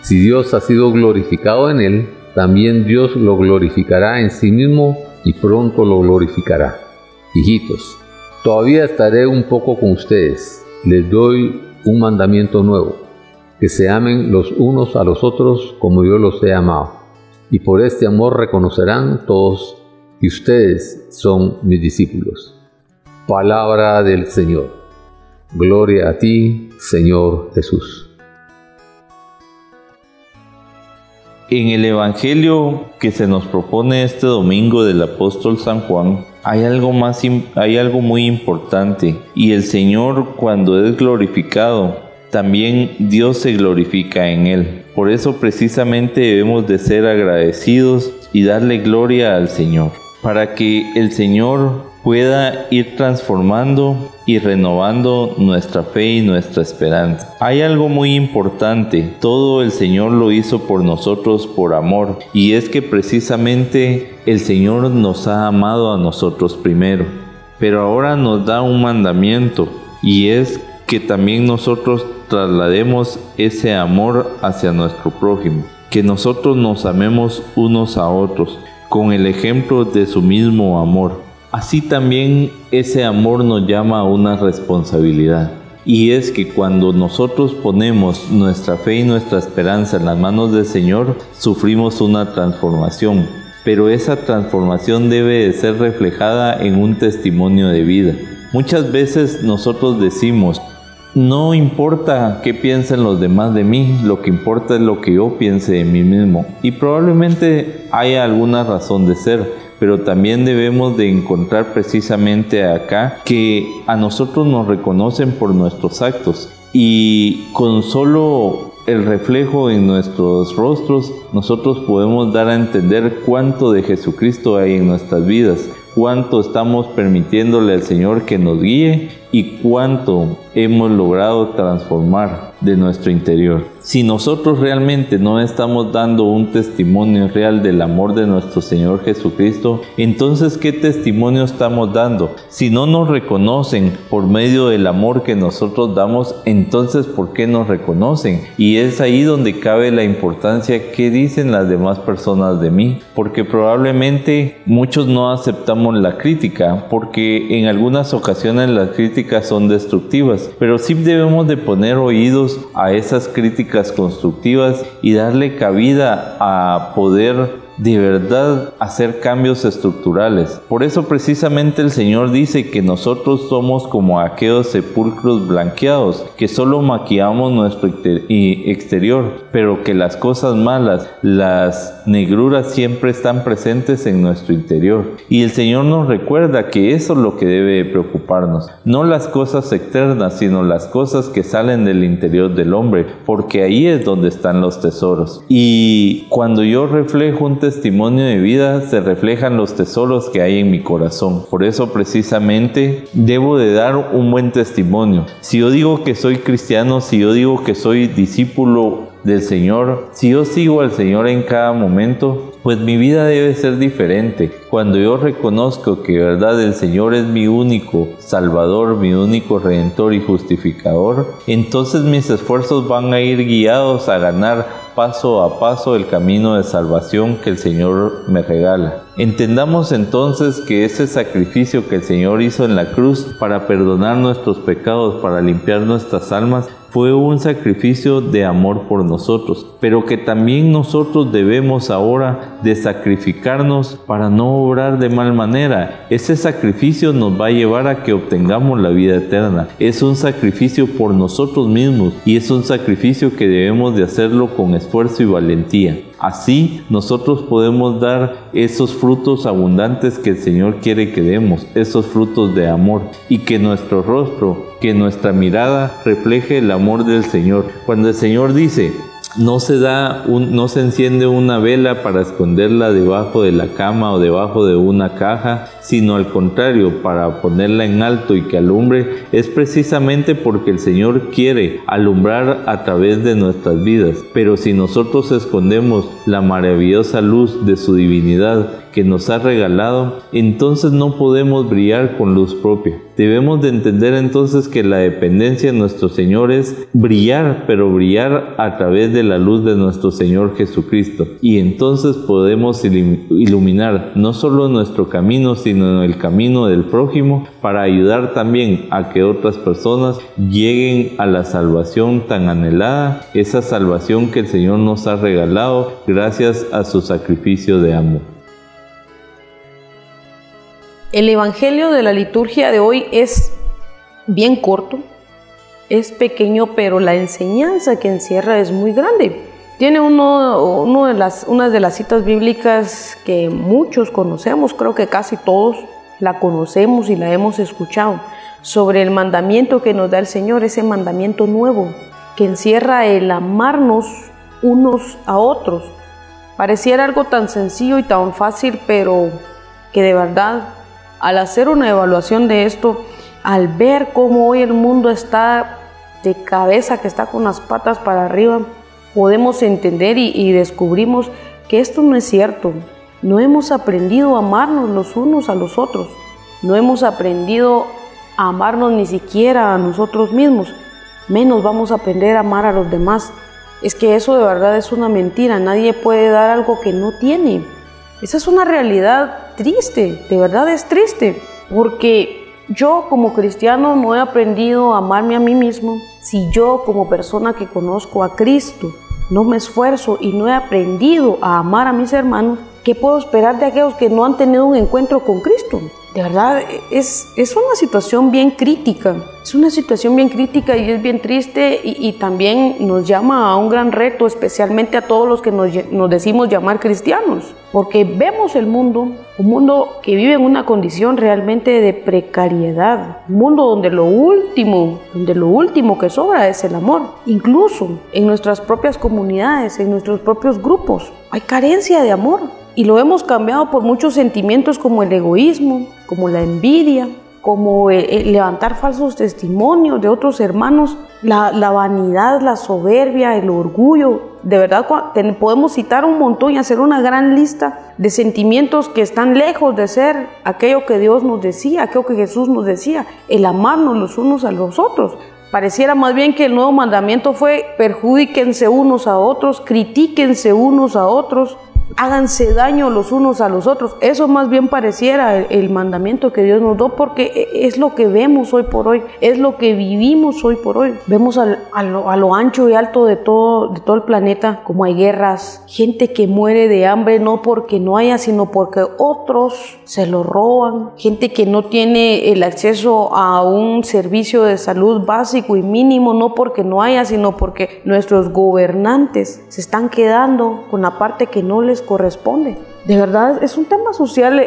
Si Dios ha sido glorificado en él, también Dios lo glorificará en sí mismo y pronto lo glorificará. Hijitos, Todavía estaré un poco con ustedes. Les doy un mandamiento nuevo, que se amen los unos a los otros como yo los he amado. Y por este amor reconocerán todos que ustedes son mis discípulos. Palabra del Señor. Gloria a ti, Señor Jesús. En el Evangelio que se nos propone este domingo del apóstol San Juan, hay algo más hay algo muy importante y el Señor cuando es glorificado, también Dios se glorifica en él. Por eso precisamente debemos de ser agradecidos y darle gloria al Señor, para que el Señor pueda ir transformando y renovando nuestra fe y nuestra esperanza. Hay algo muy importante, todo el Señor lo hizo por nosotros por amor, y es que precisamente el Señor nos ha amado a nosotros primero, pero ahora nos da un mandamiento, y es que también nosotros traslademos ese amor hacia nuestro prójimo, que nosotros nos amemos unos a otros, con el ejemplo de su mismo amor. Así también ese amor nos llama a una responsabilidad. Y es que cuando nosotros ponemos nuestra fe y nuestra esperanza en las manos del Señor, sufrimos una transformación. Pero esa transformación debe de ser reflejada en un testimonio de vida. Muchas veces nosotros decimos, no importa qué piensen los demás de mí, lo que importa es lo que yo piense de mí mismo. Y probablemente haya alguna razón de ser pero también debemos de encontrar precisamente acá que a nosotros nos reconocen por nuestros actos y con solo el reflejo en nuestros rostros nosotros podemos dar a entender cuánto de Jesucristo hay en nuestras vidas, cuánto estamos permitiéndole al Señor que nos guíe y cuánto hemos logrado transformar de nuestro interior. Si nosotros realmente no estamos dando un testimonio real del amor de nuestro Señor Jesucristo, entonces ¿qué testimonio estamos dando? Si no nos reconocen por medio del amor que nosotros damos, entonces ¿por qué nos reconocen? Y es ahí donde cabe la importancia que dicen las demás personas de mí, porque probablemente muchos no aceptamos la crítica, porque en algunas ocasiones las críticas son destructivas, pero sí debemos de poner oídos a esas críticas constructivas y darle cabida a poder de verdad hacer cambios estructurales. Por eso precisamente el Señor dice que nosotros somos como aquellos sepulcros blanqueados, que solo maquillamos nuestro exterior, pero que las cosas malas, las negruras siempre están presentes en nuestro interior. Y el Señor nos recuerda que eso es lo que debe preocuparnos, no las cosas externas, sino las cosas que salen del interior del hombre, porque ahí es donde están los tesoros. Y cuando yo reflejo un testimonio de vida se reflejan los tesoros que hay en mi corazón. Por eso precisamente debo de dar un buen testimonio. Si yo digo que soy cristiano, si yo digo que soy discípulo del Señor, si yo sigo al Señor en cada momento, pues mi vida debe ser diferente. Cuando yo reconozco que verdad el Señor es mi único Salvador, mi único Redentor y Justificador, entonces mis esfuerzos van a ir guiados a ganar paso a paso el camino de salvación que el Señor me regala. Entendamos entonces que ese sacrificio que el Señor hizo en la cruz para perdonar nuestros pecados, para limpiar nuestras almas, fue un sacrificio de amor por nosotros, pero que también nosotros debemos ahora de sacrificarnos para no obrar de mal manera. Ese sacrificio nos va a llevar a que obtengamos la vida eterna. Es un sacrificio por nosotros mismos y es un sacrificio que debemos de hacerlo con esfuerzo y valentía. Así nosotros podemos dar esos frutos abundantes que el Señor quiere que demos, esos frutos de amor y que nuestro rostro, que nuestra mirada refleje el amor del Señor. Cuando el Señor dice, no se da un, no se enciende una vela para esconderla debajo de la cama o debajo de una caja, sino al contrario, para ponerla en alto y que alumbre, es precisamente porque el Señor quiere alumbrar a través de nuestras vidas. Pero si nosotros escondemos la maravillosa luz de su divinidad, que nos ha regalado, entonces no podemos brillar con luz propia. Debemos de entender entonces que la dependencia de nuestro Señor es brillar, pero brillar a través de la luz de nuestro Señor Jesucristo. Y entonces podemos iluminar no solo nuestro camino, sino el camino del prójimo para ayudar también a que otras personas lleguen a la salvación tan anhelada, esa salvación que el Señor nos ha regalado gracias a su sacrificio de amor. El Evangelio de la liturgia de hoy es bien corto, es pequeño, pero la enseñanza que encierra es muy grande. Tiene uno, de las, una de las citas bíblicas que muchos conocemos, creo que casi todos la conocemos y la hemos escuchado, sobre el mandamiento que nos da el Señor, ese mandamiento nuevo, que encierra el amarnos unos a otros. Pareciera algo tan sencillo y tan fácil, pero que de verdad al hacer una evaluación de esto, al ver cómo hoy el mundo está de cabeza, que está con las patas para arriba, podemos entender y, descubrimos que esto no es cierto. No hemos aprendido a amarnos los unos a los otros. No hemos aprendido a amarnos ni siquiera a nosotros mismos. Menos vamos a aprender a amar a los demás. Es que eso de verdad es una mentira. Nadie puede dar algo que no tiene. Esa es una realidad triste, de verdad es triste, porque yo como cristiano no he aprendido a amarme a mí mismo. Si yo como persona que conozco a Cristo no me esfuerzo y no he aprendido a amar a mis hermanos, ¿qué puedo esperar de aquellos que no han tenido un encuentro con Cristo? De verdad, es, es una situación bien crítica. Es una situación bien crítica y es bien triste y, también nos llama a un gran reto, especialmente a todos los que nos, nos, decimos llamar cristianos, porque vemos el mundo, un mundo que vive en una condición realmente de precariedad, un mundo donde lo último, donde lo último que sobra es el amor, incluso en nuestras propias comunidades, en nuestros propios grupos, hay carencia de amor y lo hemos cambiado por muchos sentimientos como el egoísmo, como la envidia, como eh, eh, levantar falsos testimonios de otros hermanos, la, vanidad, la soberbia, el orgullo. De verdad podemos citar un montón y hacer una gran lista de sentimientos que están lejos de ser aquello que Dios nos decía, aquello que Jesús nos decía, el amarnos los unos a los otros. Pareciera más bien que el nuevo mandamiento fue perjudíquense unos a otros, critíquense unos a otros, háganse daño los unos a los otros. Eso más bien pareciera el, mandamiento que Dios nos dio porque es lo que vemos hoy por hoy, es lo que vivimos hoy por hoy. Vemos a, lo, ancho y alto de todo, de todo el planeta como hay guerras, gente que muere de hambre no porque no haya, sino porque otros se lo roban, gente que no tiene el acceso a un servicio de salud básico y mínimo no porque no haya, sino porque nuestros gobernantes se están quedando con la parte que no les corresponde. De verdad, es un tema social.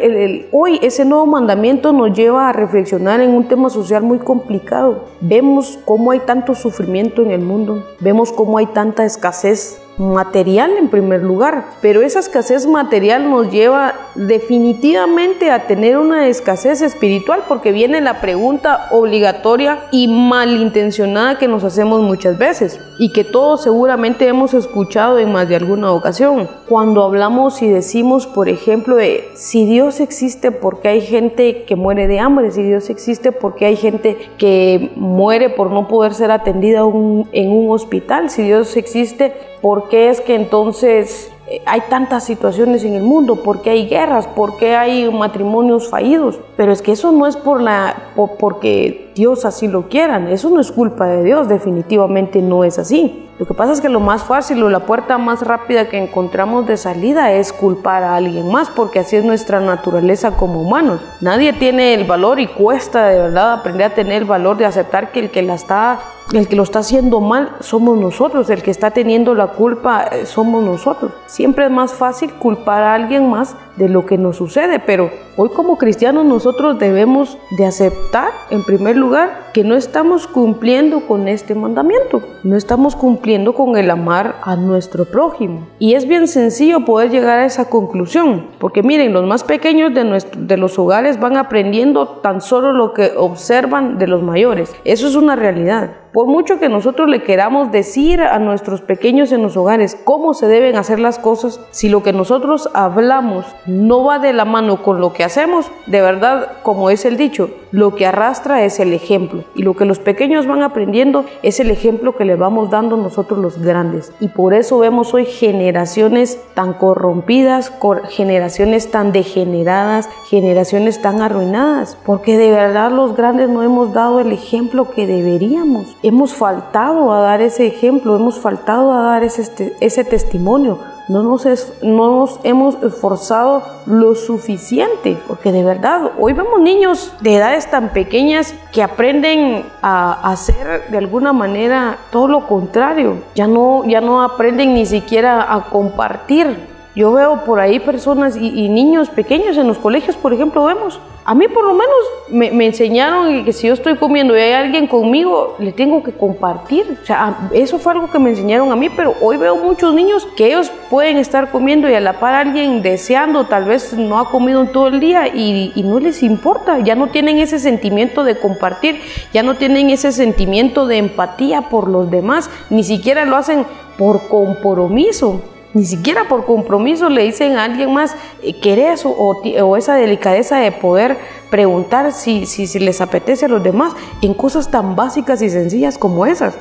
hoy ese nuevo mandamiento nos lleva a reflexionar en un tema social muy complicado. Vemos cómo hay tanto sufrimiento en el mundo, vemos cómo hay tanta escasez material en primer lugar, pero esa escasez material nos lleva definitivamente a tener una escasez espiritual porque viene la pregunta obligatoria y malintencionada que nos hacemos muchas veces y que todos seguramente hemos escuchado en más de alguna ocasión. Cuando hablamos y decimos, por ejemplo, de si Dios existe porque hay gente que muere de hambre, si Dios existe porque hay gente que muere por no poder ser atendida en un hospital, si Dios existe porque qué es que entonces eh, hay tantas situaciones en el mundo? ¿Por qué hay guerras? ¿Por qué hay matrimonios fallidos? Pero es que eso no es por la, porque Dios así lo quiera, eso no es culpa de Dios, definitivamente no es así. Lo que pasa es que lo más fácil o la puerta más rápida que encontramos de salida es culpar a alguien más, porque así es nuestra naturaleza como humanos. Nadie tiene el valor y cuesta de verdad aprender a tener el valor de aceptar que el que la está el que lo está haciendo mal somos nosotros, el que está teniendo la culpa eh, somos nosotros. Siempre es más fácil culpar a alguien más de lo que nos sucede, pero hoy como cristianos nosotros debemos de aceptar en primer lugar que no estamos cumpliendo con este mandamiento, no estamos cumpliendo con el amar a nuestro prójimo. Y es bien sencillo poder llegar a esa conclusión, porque miren, los más pequeños de, de los hogares van aprendiendo tan solo lo que observan de los mayores. Eso es una realidad. Por mucho que nosotros le queramos decir a nuestros pequeños en los hogares cómo se deben hacer las cosas, si lo que nosotros hablamos no va de la mano con lo que hacemos, de verdad, como es el dicho, lo que arrastra es el ejemplo. Y lo que los pequeños van aprendiendo es el ejemplo que le vamos dando nosotros los grandes. Y por eso vemos hoy generaciones tan corrompidas, generaciones tan degeneradas, generaciones tan arruinadas, porque de verdad los grandes no hemos dado el ejemplo que deberíamos hemos faltado a dar ese ejemplo, hemos faltado a dar ese, este, ese testimonio. No nos, no nos hemos esforzado lo suficiente, porque de verdad, hoy vemos niños de edades tan pequeñas que aprenden a hacer de alguna manera todo lo contrario. Ya no, ya no aprenden ni siquiera a compartir yo veo por ahí personas y, niños pequeños en los colegios, por ejemplo, vemos. A mí por lo menos me, enseñaron que si yo estoy comiendo y hay alguien conmigo, le tengo que compartir. O sea, eso fue algo que me enseñaron a mí, pero hoy veo muchos niños que ellos pueden estar comiendo y a la par alguien deseando, tal vez no ha comido en todo el día y, y no les importa. Ya no tienen ese sentimiento de compartir, ya no tienen ese sentimiento de empatía por los demás, ni siquiera lo hacen por compromiso. Ni siquiera por compromiso le dicen a alguien más, eh, ¿querés? O, esa delicadeza de poder preguntar si, si, les apetece a los demás en cosas tan básicas y sencillas como esas.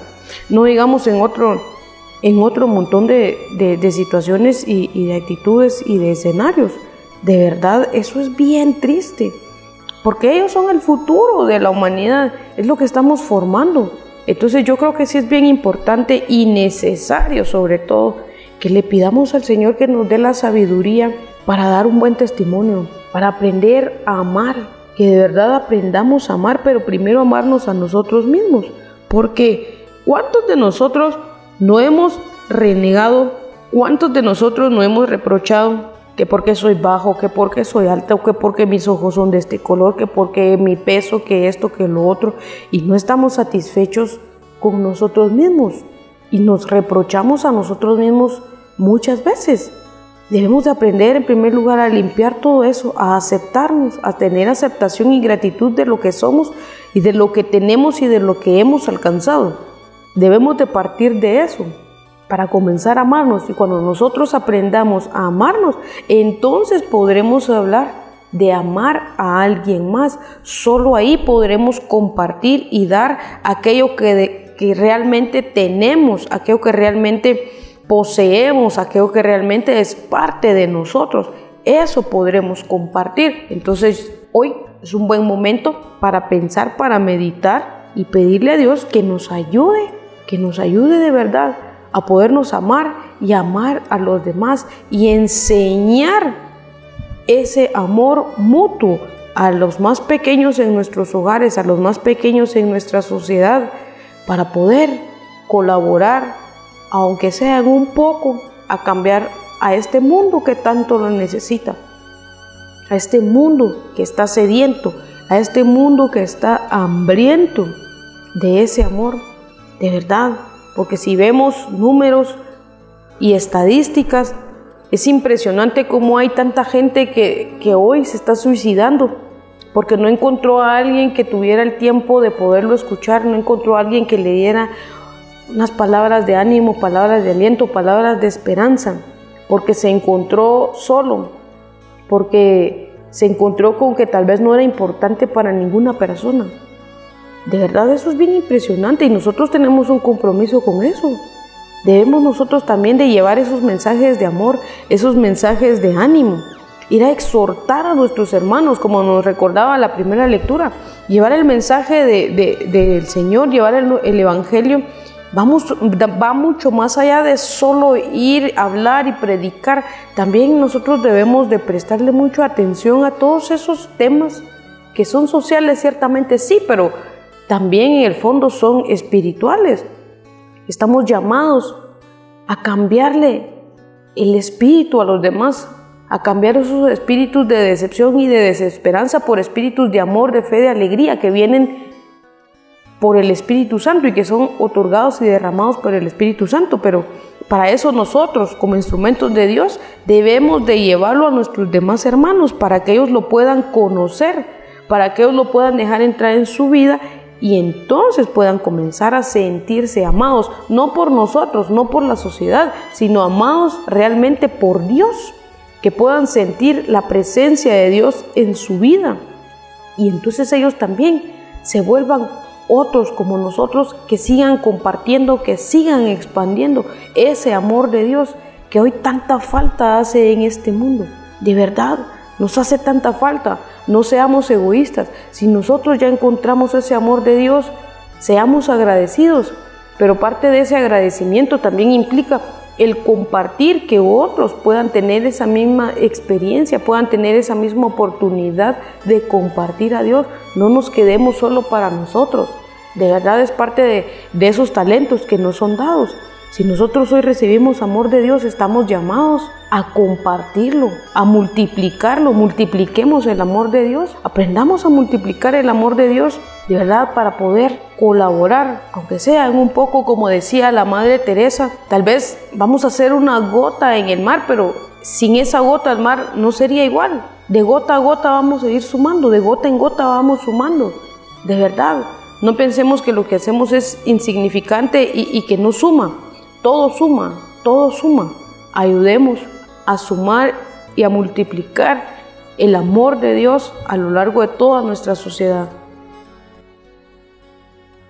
No digamos en otro, en otro montón de, de, situaciones y, y de actitudes y de escenarios. De verdad, eso es bien triste, porque ellos son el futuro de la humanidad, es lo que estamos formando. Entonces yo creo que sí es bien importante y necesario sobre todo que le pidamos al Señor que nos dé la sabiduría para dar un buen testimonio, para aprender a amar, que de verdad aprendamos a amar, pero primero amarnos a nosotros mismos, porque ¿cuántos de nosotros no hemos renegado? ¿Cuántos de nosotros no hemos reprochado que porque soy bajo, que porque soy alto, que porque mis ojos son de este color, que porque mi peso, que esto, que lo otro, y no estamos satisfechos con nosotros mismos? Y nos reprochamos a nosotros mismos muchas veces. Debemos de aprender en primer lugar a limpiar todo eso, a aceptarnos, a tener aceptación y gratitud de lo que somos y de lo que tenemos y de lo que hemos alcanzado. Debemos de partir de eso para comenzar a amarnos y cuando nosotros aprendamos a amarnos, entonces podremos hablar de amar a alguien más. Solo ahí podremos compartir y dar aquello que que realmente tenemos, aquello que realmente poseemos, aquello que realmente es parte de nosotros. Eso podremos compartir. Entonces, hoy es un buen momento para pensar, para meditar y pedirle a Dios que nos ayude, que nos ayude de verdad a podernos amar y amar a los demás y enseñar ese amor mutuo a los más pequeños en nuestros hogares, a los más pequeños en nuestra sociedad, para poder colaborar, aunque sea un poco, a cambiar a este mundo que tanto lo necesita, a este mundo que está sediento, a este mundo que está hambriento de ese amor, de verdad, porque si vemos números y estadísticas, es impresionante cómo hay tanta gente que, que hoy se está suicidando porque no encontró a alguien que tuviera el tiempo de poderlo escuchar, no encontró a alguien que le diera unas palabras de ánimo, palabras de aliento, palabras de esperanza, porque se encontró solo, porque se encontró con que tal vez no era importante para ninguna persona. De verdad eso es bien impresionante y nosotros tenemos un compromiso con eso. Debemos nosotros también de llevar esos mensajes de amor, esos mensajes de ánimo ir a exhortar a nuestros hermanos, como nos recordaba la primera lectura, llevar el mensaje del Señor, llevar el, Evangelio, vamos, va mucho más allá de solo ir, hablar y predicar. También nosotros debemos de prestarle mucha atención a todos esos temas que son sociales, ciertamente sí, pero también en el fondo son espirituales. Estamos llamados a cambiarle el espíritu a los demás, a cambiar esos espíritus de decepción y de desesperanza por espíritus de amor, de fe, de alegría que vienen por el Espíritu Santo y que son otorgados y derramados por el Espíritu Santo. Pero para eso nosotros, como instrumentos de Dios, debemos de llevarlo a nuestros demás hermanos para que ellos lo puedan conocer, para que ellos lo puedan dejar entrar en su vida y entonces puedan comenzar a sentirse amados, no por nosotros, no por la sociedad, sino amados realmente por Dios, que puedan sentir la presencia de Dios en su vida. Y entonces ellos también se vuelvan otros como nosotros que sigan compartiendo, que sigan expandiendo ese amor de Dios que hoy tanta falta hace en este mundo. De verdad, nos hace tanta falta. No seamos egoístas. Si nosotros ya encontramos ese amor de Dios, seamos agradecidos. Pero parte de ese agradecimiento también implica el compartir que otros puedan tener esa misma experiencia, puedan tener esa misma oportunidad de compartir a Dios. No nos quedemos solo para nosotros. De verdad es parte de, de esos talentos que nos son dados. Si nosotros hoy recibimos amor de Dios, estamos llamados a compartirlo, a multiplicarlo, multipliquemos el amor de Dios, aprendamos a multiplicar el amor de Dios, de verdad, para poder colaborar, aunque sea en un poco como decía la Madre Teresa, tal vez vamos a hacer una gota en el mar, pero sin esa gota el mar no sería igual. De gota a gota vamos a ir sumando, de gota en gota vamos sumando, de verdad. No pensemos que lo que hacemos es insignificante y, y que no suma. Todo suma, todo suma. Ayudemos a sumar y a multiplicar el amor de Dios a lo largo de toda nuestra sociedad.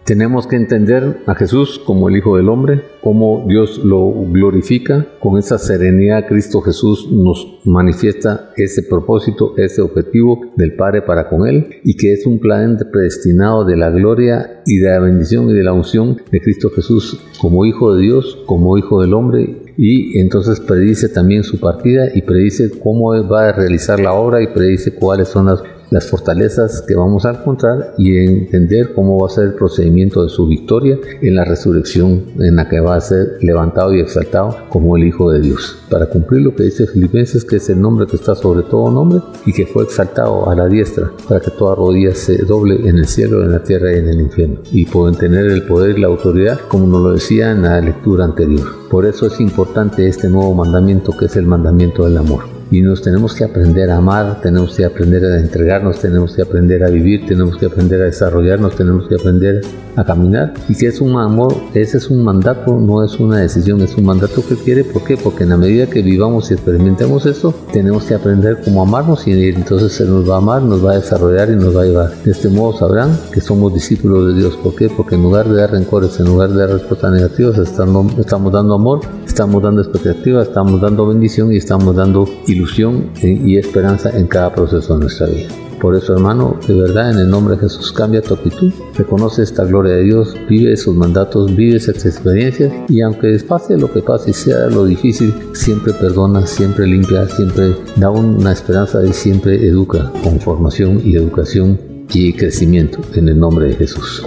Tenemos que entender a Jesús como el Hijo del Hombre, como Dios lo glorifica. Con esa serenidad Cristo Jesús nos manifiesta ese propósito, ese objetivo del Padre para con Él y que es un plan predestinado de la gloria y de la bendición y de la unción de Cristo Jesús como Hijo de Dios, como Hijo del Hombre y entonces predice también su partida y predice cómo va a realizar la obra y predice cuáles son las las fortalezas que vamos a encontrar y entender cómo va a ser el procedimiento de su victoria en la resurrección en la que va a ser levantado y exaltado como el Hijo de Dios, para cumplir lo que dice Filipenses, que es el nombre que está sobre todo nombre y que fue exaltado a la diestra, para que toda rodilla se doble en el cielo, en la tierra y en el infierno, y pueden tener el poder y la autoridad, como nos lo decía en la lectura anterior. Por eso es importante este nuevo mandamiento que es el mandamiento del amor y nos tenemos que aprender a amar, tenemos que aprender a entregarnos, tenemos que aprender a vivir, tenemos que aprender a desarrollarnos, tenemos que aprender a caminar y que es un amor, ese es un mandato, no es una decisión, es un mandato que quiere, ¿por qué? Porque en la medida que vivamos y experimentemos esto, tenemos que aprender cómo amarnos y entonces se nos va a amar, nos va a desarrollar y nos va a llevar. De este modo sabrán que somos discípulos de Dios, ¿por qué? Porque en lugar de dar rencores, en lugar de dar respuestas negativas, estamos, estamos dando amor, estamos dando expectativas, estamos dando bendición y estamos dando ilusión y esperanza en cada proceso de nuestra vida. Por eso, hermano, de verdad, en el nombre de Jesús, cambia tu actitud, reconoce esta gloria de Dios, vive sus mandatos, vive esas experiencias y aunque pase lo que pase y sea lo difícil, siempre perdona, siempre limpia, siempre da una esperanza y siempre educa con formación y educación y crecimiento en el nombre de Jesús.